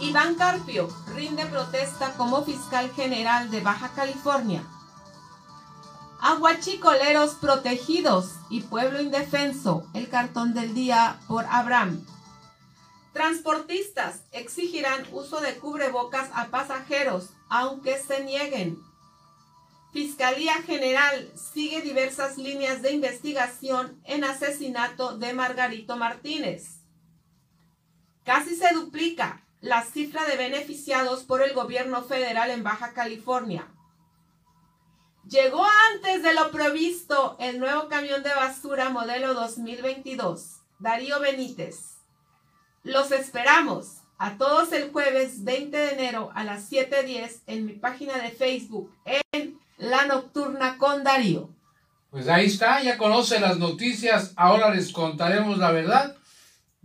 Iván Carpio rinde protesta como fiscal general de Baja California. Aguachicoleros protegidos y pueblo indefenso, el cartón del día por Abraham. Transportistas exigirán uso de cubrebocas a pasajeros, aunque se nieguen. Fiscalía General sigue diversas líneas de investigación en asesinato de Margarito Martínez. Casi se duplica la cifra de beneficiados por el gobierno federal en Baja California. Llegó antes de lo previsto el nuevo camión de basura modelo 2022. Darío Benítez. Los esperamos a todos el jueves 20 de enero a las 7.10 en mi página de Facebook en La Nocturna con Darío. Pues ahí está, ya conoce las noticias, ahora les contaremos la verdad.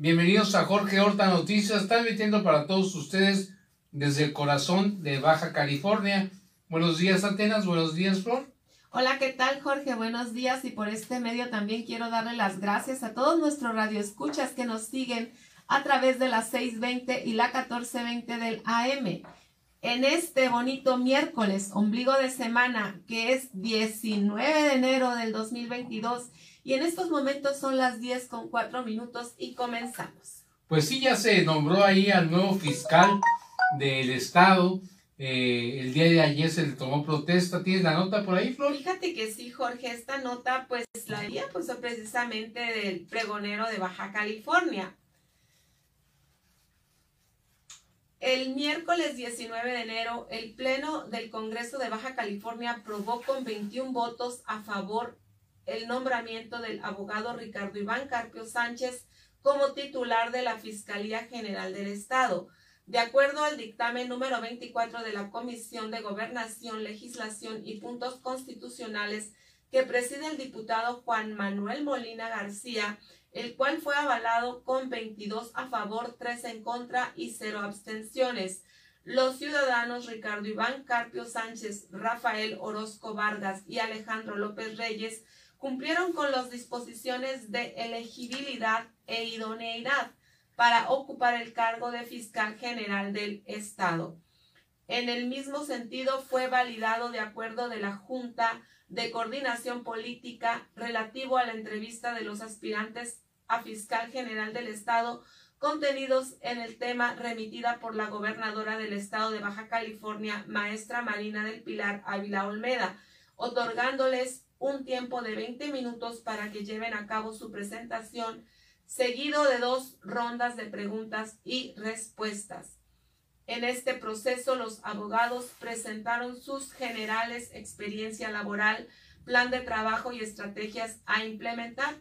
Bienvenidos a Jorge Horta Noticias, transmitiendo para todos ustedes desde el corazón de Baja California. Buenos días Atenas, buenos días Flor. Hola, ¿qué tal Jorge? Buenos días y por este medio también quiero darle las gracias a todos nuestros radioescuchas que nos siguen a través de las 6.20 y la 14.20 del AM. En este bonito miércoles, ombligo de semana, que es 19 de enero del 2022, y en estos momentos son las 10 con 4 minutos y comenzamos. Pues sí, ya se nombró ahí al nuevo fiscal del estado. Eh, el día de ayer se le tomó protesta. ¿Tienes la nota por ahí, Flor? Fíjate que sí, Jorge, esta nota pues la había puesto precisamente del pregonero de Baja California. El miércoles 19 de enero, el Pleno del Congreso de Baja California aprobó con 21 votos a favor el nombramiento del abogado Ricardo Iván Carpio Sánchez como titular de la Fiscalía General del Estado. De acuerdo al dictamen número 24 de la Comisión de Gobernación, Legislación y Puntos Constitucionales que preside el diputado Juan Manuel Molina García, el cual fue avalado con 22 a favor, 3 en contra y 0 abstenciones. Los ciudadanos Ricardo Iván Carpio Sánchez, Rafael Orozco Vargas y Alejandro López Reyes cumplieron con las disposiciones de elegibilidad e idoneidad para ocupar el cargo de fiscal general del Estado. En el mismo sentido, fue validado de acuerdo de la Junta de Coordinación Política relativo a la entrevista de los aspirantes a fiscal general del Estado contenidos en el tema remitida por la gobernadora del Estado de Baja California, maestra Marina del Pilar Ávila Olmeda, otorgándoles un tiempo de 20 minutos para que lleven a cabo su presentación, seguido de dos rondas de preguntas y respuestas. En este proceso, los abogados presentaron sus generales experiencia laboral, plan de trabajo y estrategias a implementar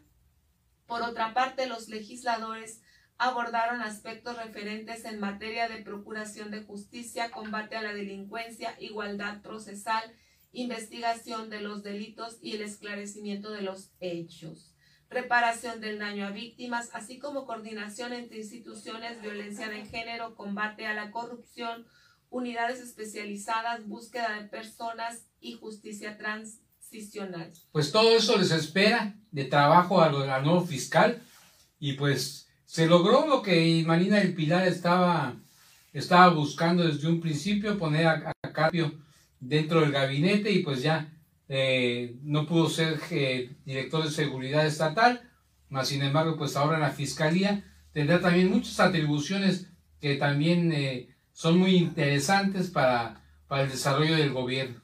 por otra parte, los legisladores abordaron aspectos referentes en materia de procuración de justicia, combate a la delincuencia, igualdad procesal, investigación de los delitos y el esclarecimiento de los hechos, reparación del daño a víctimas, así como coordinación entre instituciones, violencia de género, combate a la corrupción, unidades especializadas, búsqueda de personas y justicia trans pues todo eso les espera de trabajo al, nuevo fiscal y pues se logró lo que Marina del Pilar estaba, estaba buscando desde un principio, poner a, cambio dentro del gabinete y pues ya eh, no pudo ser eh, director de seguridad estatal, más sin embargo pues ahora la fiscalía tendrá también muchas atribuciones que también eh, son muy interesantes para, para el desarrollo del gobierno.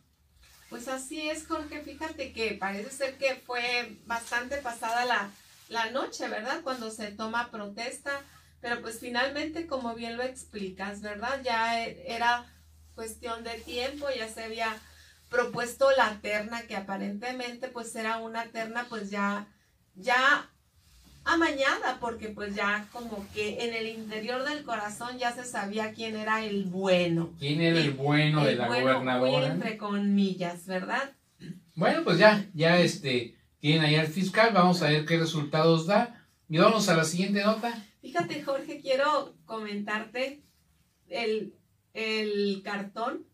Pues así es, Jorge. Fíjate que parece ser que fue bastante pasada la, la noche, ¿verdad? Cuando se toma protesta. Pero pues finalmente, como bien lo explicas, ¿verdad? Ya era cuestión de tiempo, ya se había propuesto la terna, que aparentemente pues era una terna pues ya, ya amañada, porque pues ya como que en el interior del corazón ya se sabía quién era el bueno. ¿Quién era el bueno de la gobernadora? entre comillas, ¿verdad? Bueno, pues ya, ya este, tienen ahí al fiscal, vamos a ver qué resultados da. Y vamos a la siguiente nota. Fíjate, Jorge, quiero comentarte el, el cartón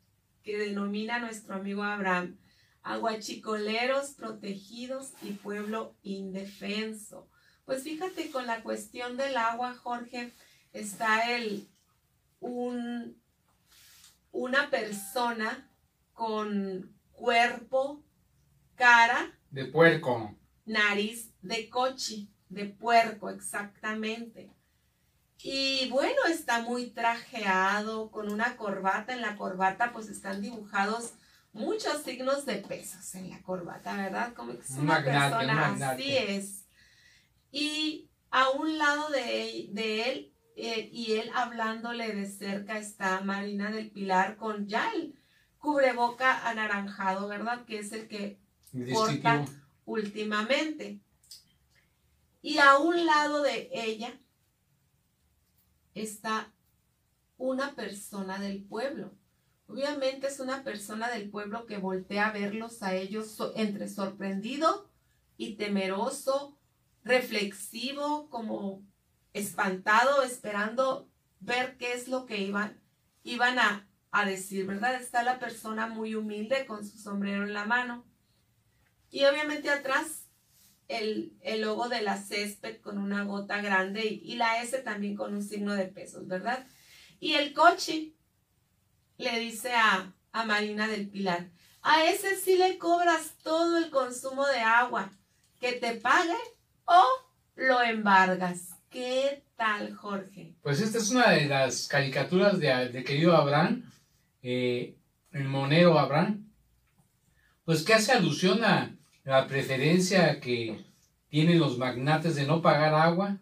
que denomina nuestro amigo Abraham. Aguachicoleros protegidos y pueblo indefenso. Pues fíjate, con la cuestión del agua, Jorge, está el un, una persona con cuerpo, cara. De puerco. Nariz de coche, de puerco, exactamente. Y bueno, está muy trajeado, con una corbata. En la corbata pues están dibujados muchos signos de pesos en la corbata, ¿verdad? Como es una persona, así es. Y a un lado de, de él eh, y él hablándole de cerca está Marina del Pilar con ya el cubreboca anaranjado, ¿verdad? Que es el que porta últimamente. Y a un lado de ella está una persona del pueblo. Obviamente es una persona del pueblo que voltea a verlos a ellos entre sorprendido y temeroso, reflexivo, como espantado, esperando ver qué es lo que iban, iban a, a decir, ¿verdad? Está la persona muy humilde con su sombrero en la mano. Y obviamente atrás el, el, logo de la césped con una gota grande y, y, la S también con un signo de pesos, ¿verdad? Y el coche le dice a, a Marina del Pilar, a ese sí le cobras todo el consumo de agua, que te pague o lo embargas. ¿Qué tal, Jorge? Pues esta es una de las caricaturas de, de querido Abraham, eh, el monero Abraham, pues que hace alusión a la preferencia que tienen los magnates de no pagar agua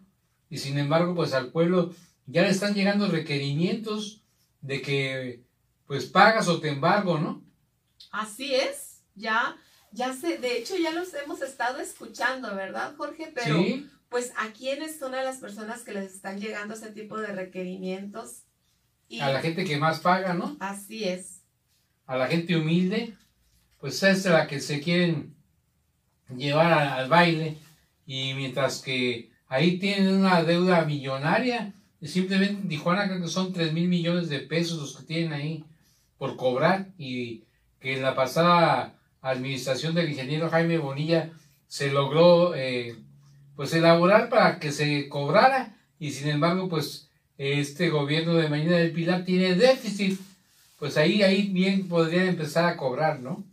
y sin embargo pues al pueblo ya le están llegando requerimientos de que pues pagas o te embargo, ¿no? Así es, ya, ya sé, de hecho ya los hemos estado escuchando, ¿verdad, Jorge? Pero ¿Sí? pues a quiénes son a las personas que les están llegando ese tipo de requerimientos. a la gente que más paga, ¿no? Así es. A la gente humilde, pues es la que se quieren llevar al baile. Y mientras que ahí tienen una deuda millonaria, simplemente en Tijuana creo que son 3 mil millones de pesos los que tienen ahí por cobrar. Y que en la pasada administración del ingeniero Jaime Bonilla se logró eh, pues elaborar para que se cobrara. Y sin embargo pues este gobierno de Marina del Pilar tiene déficit, pues ahí, ahí bien podrían empezar a cobrar, ¿no?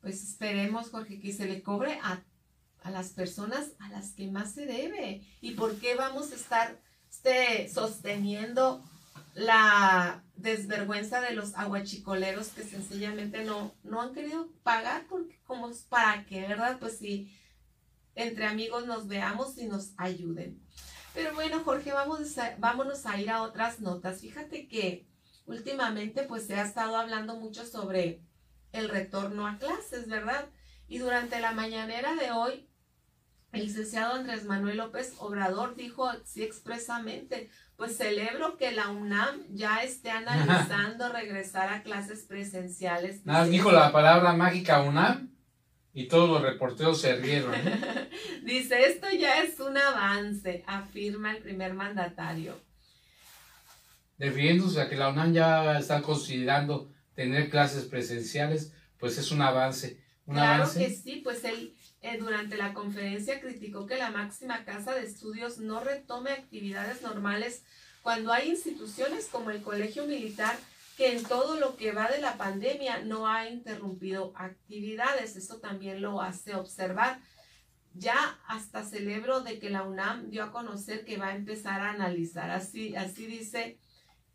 Pues esperemos, Jorge, que se le cobre a, a las personas a las que más se debe. ¿Y por qué vamos a estar este, sosteniendo la desvergüenza de los aguachicoleros que sencillamente no, no han querido pagar? Porque como para qué, ¿verdad? Pues si entre amigos nos veamos y nos ayuden. Pero bueno, Jorge, vamos vámonos a ir a otras notas. Fíjate que últimamente pues se ha estado hablando mucho sobre el retorno a clases, ¿verdad? Y durante la mañanera de hoy, el licenciado Andrés Manuel López Obrador dijo así expresamente, pues celebro que la UNAM ya esté analizando regresar a clases presenciales. Nada, dijo la palabra mágica UNAM y todos los reporteros se rieron. Dice, esto ya es un avance, afirma el primer mandatario. Refiriéndose a que la UNAM ya está considerando tener clases presenciales, pues es un avance. Un claro que sí, pues él eh, durante la conferencia criticó que la máxima casa de estudios no retome actividades normales cuando hay instituciones como el Colegio Militar que en todo lo que va de la pandemia no ha interrumpido actividades. Esto también lo hace observar. Ya hasta celebro de que la UNAM dio a conocer que va a empezar a analizar. Así, así dice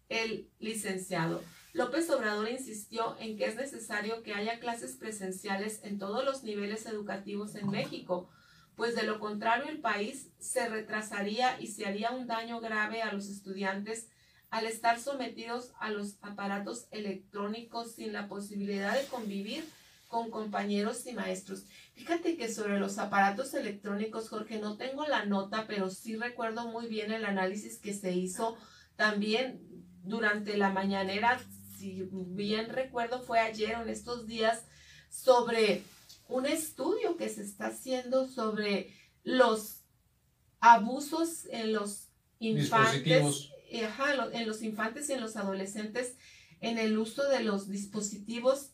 el licenciado. López Obrador insistió en que es necesario que haya clases presenciales en todos los niveles educativos en México, pues de lo contrario el país se retrasaría y se haría un daño grave a los estudiantes al estar sometidos a los aparatos electrónicos sin la posibilidad de convivir con compañeros y maestros. Fíjate que sobre los aparatos electrónicos, Jorge, no tengo la nota, pero sí recuerdo muy bien el análisis que se hizo también durante la mañanera, si bien recuerdo fue ayer o en estos días, sobre un estudio que se está haciendo sobre los abusos en los infantes en los infantes y en los adolescentes en el uso de los dispositivos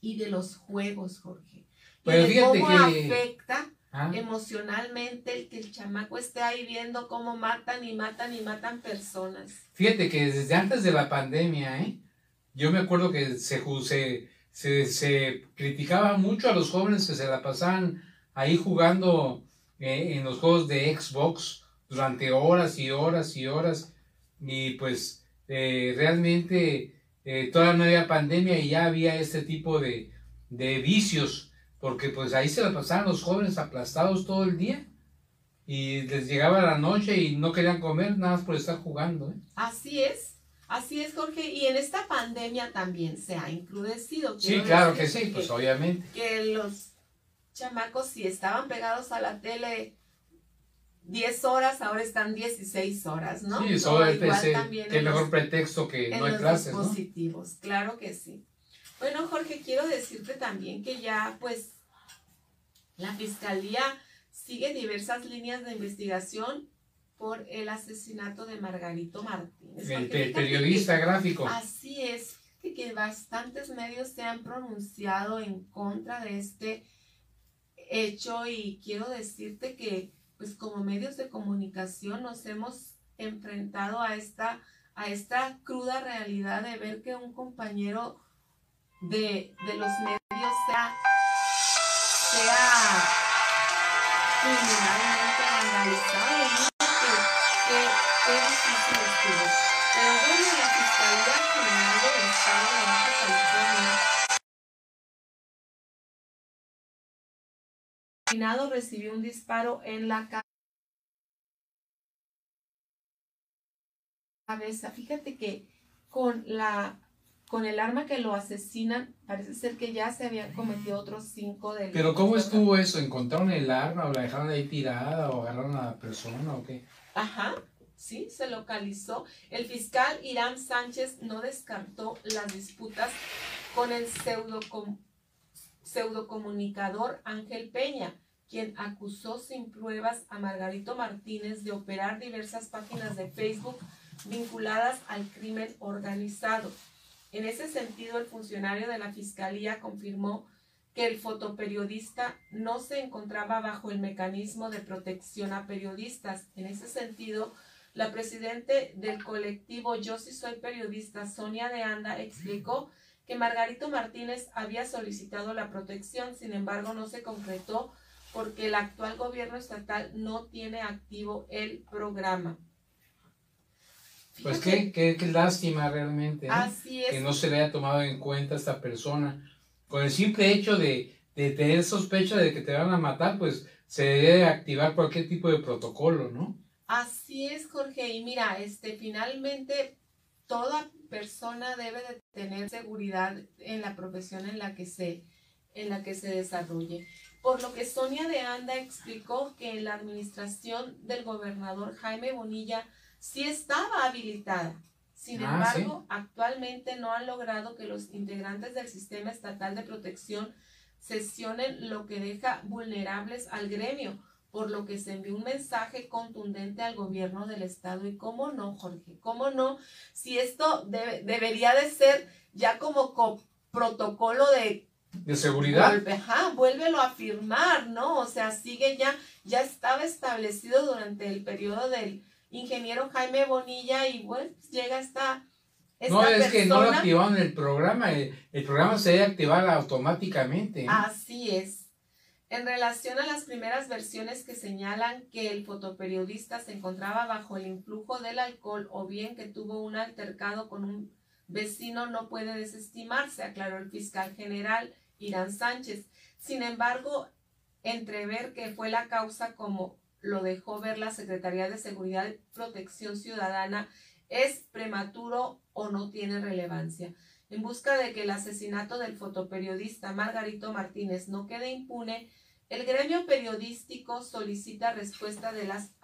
y de los juegos, Jorge. Pero fíjate cómo que... afecta Ah. emocionalmente el que el chamaco esté ahí viendo cómo matan y matan y matan personas. Fíjate que desde antes de la pandemia, ¿eh? Yo me acuerdo que se, se, se criticaba mucho a los jóvenes que se la pasaban ahí jugando eh, en los juegos de Xbox durante horas y horas y horas. Y pues eh, realmente eh, todavía no había pandemia y ya había este tipo de, de vicios, porque pues ahí se la pasaban los jóvenes aplastados todo el día. Y les llegaba la noche y no querían comer nada más por estar jugando. ¿eh? Así es, así es Jorge, y en esta pandemia también se ha encrudecido. Sí, claro que sí, pues obviamente. que los chamacos si estaban pegados a la tele 10 horas, ahora están 16 horas, ¿no? Sí, No, solo el igual también qué en mejor los- pretexto que en no hay los clases, ¿no? dispositivos, claro que sí. Bueno, Jorge, quiero decirte también que ya, pues, la fiscalía sigue diversas líneas de investigación por el asesinato de Margarito Martínez. El pe- periodista gráfico. que- así es, fíjate que bastantes medios se han pronunciado en contra de este hecho y quiero decirte que, pues, como medios de comunicación nos hemos enfrentado a esta a esta cruda realidad de ver que un compañero de, de los medios sea, sea criminalmente vandalizado. Qué difícil estuvo. Pero bueno, la Fiscalía General del Estado de Baja California recibió un disparo en la ca- cabeza. Fíjate que con la con el arma que lo asesinan, parece ser que ya se habían cometido otros cinco delitos. Pero ¿cómo estuvo eso? ¿Encontraron el arma o la dejaron ahí tirada o agarraron a la persona o qué? Ajá, sí, se localizó. El fiscal Irán Sánchez no descartó las disputas con el pseudocom- pseudocomunicador Ángel Peña, quien acusó sin pruebas a Margarito Martínez de operar diversas páginas de Facebook vinculadas al crimen organizado. En ese sentido, el funcionario de la Fiscalía confirmó que el fotoperiodista no se encontraba bajo el mecanismo de protección a periodistas. En ese sentido, la presidente del colectivo Yo sí soy periodista, Sonia de Anda, explicó que Margarito Martínez había solicitado la protección, sin embargo no se concretó porque el actual gobierno estatal no tiene activo el programa. Pues qué, qué, qué lástima realmente, ¿eh? Así es. que no se le haya tomado en cuenta a esta persona. Con el simple hecho de, de tener sospecha de que te van a matar, pues se debe activar cualquier tipo de protocolo, ¿no? Así es, Jorge. Y mira, este, finalmente toda persona debe de tener seguridad en la profesión en la que se, en la que se desarrolle. Por lo que Sonia de Anda explicó que en la administración del gobernador Jaime Bonilla sí estaba habilitada. Sin Ah, embargo, actualmente no han logrado que los integrantes del sistema estatal de protección sesionen lo que deja vulnerables al gremio, por lo que se envió un mensaje contundente al gobierno del estado. Y cómo no, Jorge, cómo no, si esto debe- debería de ser ya como co- protocolo de De seguridad. Vuelve, ajá, vuélvelo a firmar, ¿no? O sea, sigue ya, ya estaba establecido durante el periodo del ingeniero Jaime Bonilla y bueno, pues llega esta, esta No, es que no lo activaron el programa. El, el programa se debe activar automáticamente. ¿eh? Así es. En relación a las primeras versiones que señalan que el fotoperiodista se encontraba bajo el influjo del alcohol o bien que tuvo un altercado con un vecino no puede desestimarse, aclaró el fiscal general Irán Sánchez. Sin embargo, entrever que fue la causa como lo dejó ver la Secretaría de Seguridad y Protección Ciudadana es prematuro o no tiene relevancia. En busca de que el asesinato del fotoperiodista Margarito Martínez no quede impune, el gremio periodístico solicita respuesta de las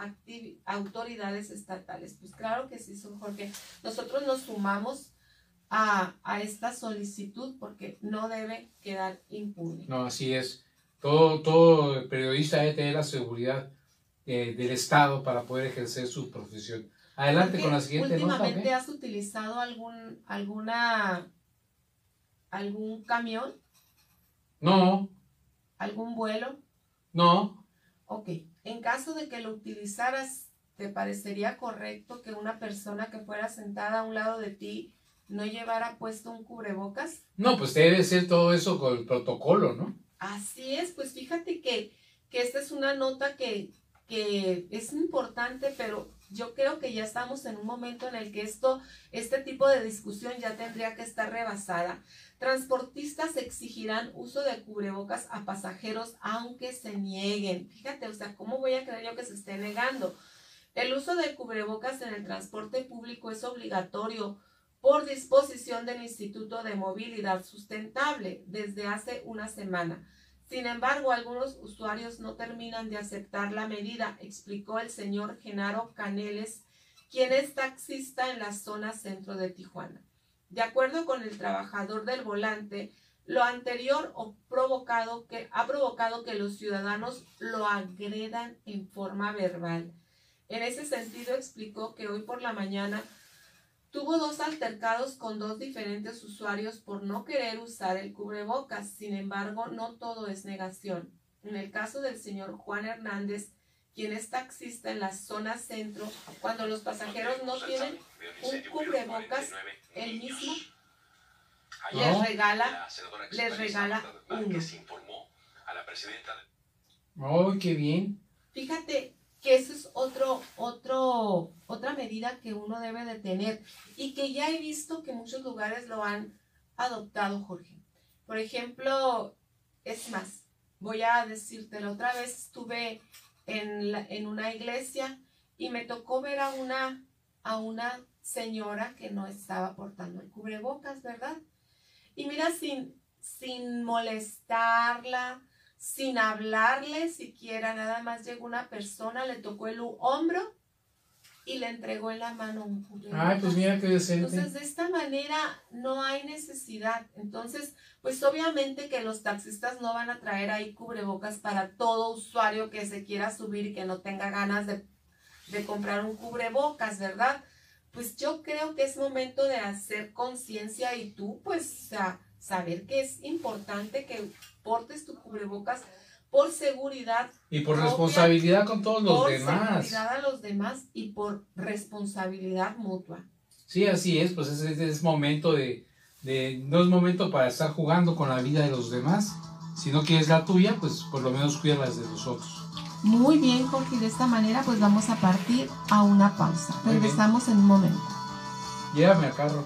autoridades estatales. Pues claro que sí, son Jorge. Nosotros nos sumamos a, esta solicitud porque no debe quedar impune. No, así es. Todo, todo periodista debe tener la seguridad eh, del Estado para poder ejercer su profesión. Adelante con la siguiente nota. ¿Últimamente has utilizado algún, alguna, algún camión, No, algún vuelo? no. Ok, en caso de que lo utilizaras, ¿te parecería correcto que una persona que fuera sentada a un lado de ti no llevara puesto un cubrebocas? No, pues debe ser todo eso con el protocolo, ¿no? Así es, pues fíjate que, que esta es una nota que, que es importante, pero yo creo que ya estamos en un momento en el que esto, este tipo de discusión ya tendría que estar rebasada. Transportistas exigirán uso de cubrebocas a pasajeros aunque se nieguen. Fíjate, o sea, ¿cómo voy a creer yo que se esté negando? El uso de cubrebocas en el transporte público es obligatorio por disposición del Instituto de Movilidad Sustentable desde hace una semana. Sin embargo, algunos usuarios no terminan de aceptar la medida, explicó el señor Genaro Caneles, quien es taxista en la zona centro de Tijuana. De acuerdo con el trabajador del volante, lo anterior provocado que, ha provocado que los ciudadanos lo agredan en forma verbal. En ese sentido, explicó que hoy por la mañana Tuvo dos altercados con dos diferentes usuarios por no querer usar el cubrebocas. Sin embargo, no todo es negación. En el caso del señor Juan Hernández, quien es taxista en la zona centro, cuando los pasajeros no tienen un cubrebocas, él mismo les regala, les regala uno. ¡Oh, qué bien! Fíjate, que eso es otro, otro, otra medida que uno debe de tener y que ya he visto que muchos lugares lo han adoptado, Jorge. Por ejemplo, es más, voy a decirte, la otra vez estuve en, en una iglesia y me tocó ver a una, a una señora que no estaba portando el cubrebocas, ¿verdad? Y mira, sin, sin molestarla, sin hablarle siquiera, nada más llegó una persona, le tocó el hombro y le entregó en la mano un cubrebocas. Ay, pues mira qué decente. Entonces, de esta manera no hay necesidad. Entonces, pues obviamente que los taxistas no van a traer ahí cubrebocas para todo usuario que se quiera subir y que no tenga ganas de, de comprar un cubrebocas, ¿verdad? Pues yo creo que es momento de hacer conciencia y tú, pues, sea, saber que es importante que portes tu cubrebocas por seguridad. Y por responsabilidad con todos los demás. Por seguridad a los demás y por responsabilidad mutua. Sí, así es, pues es, es momento de, de, no es momento para estar jugando con la vida de los demás. Si no quieres la tuya, pues por lo menos cuida las de los otros. Muy bien, Jorge, de esta manera pues vamos a partir a una pausa. Regresamos en un momento. Llévame a carro.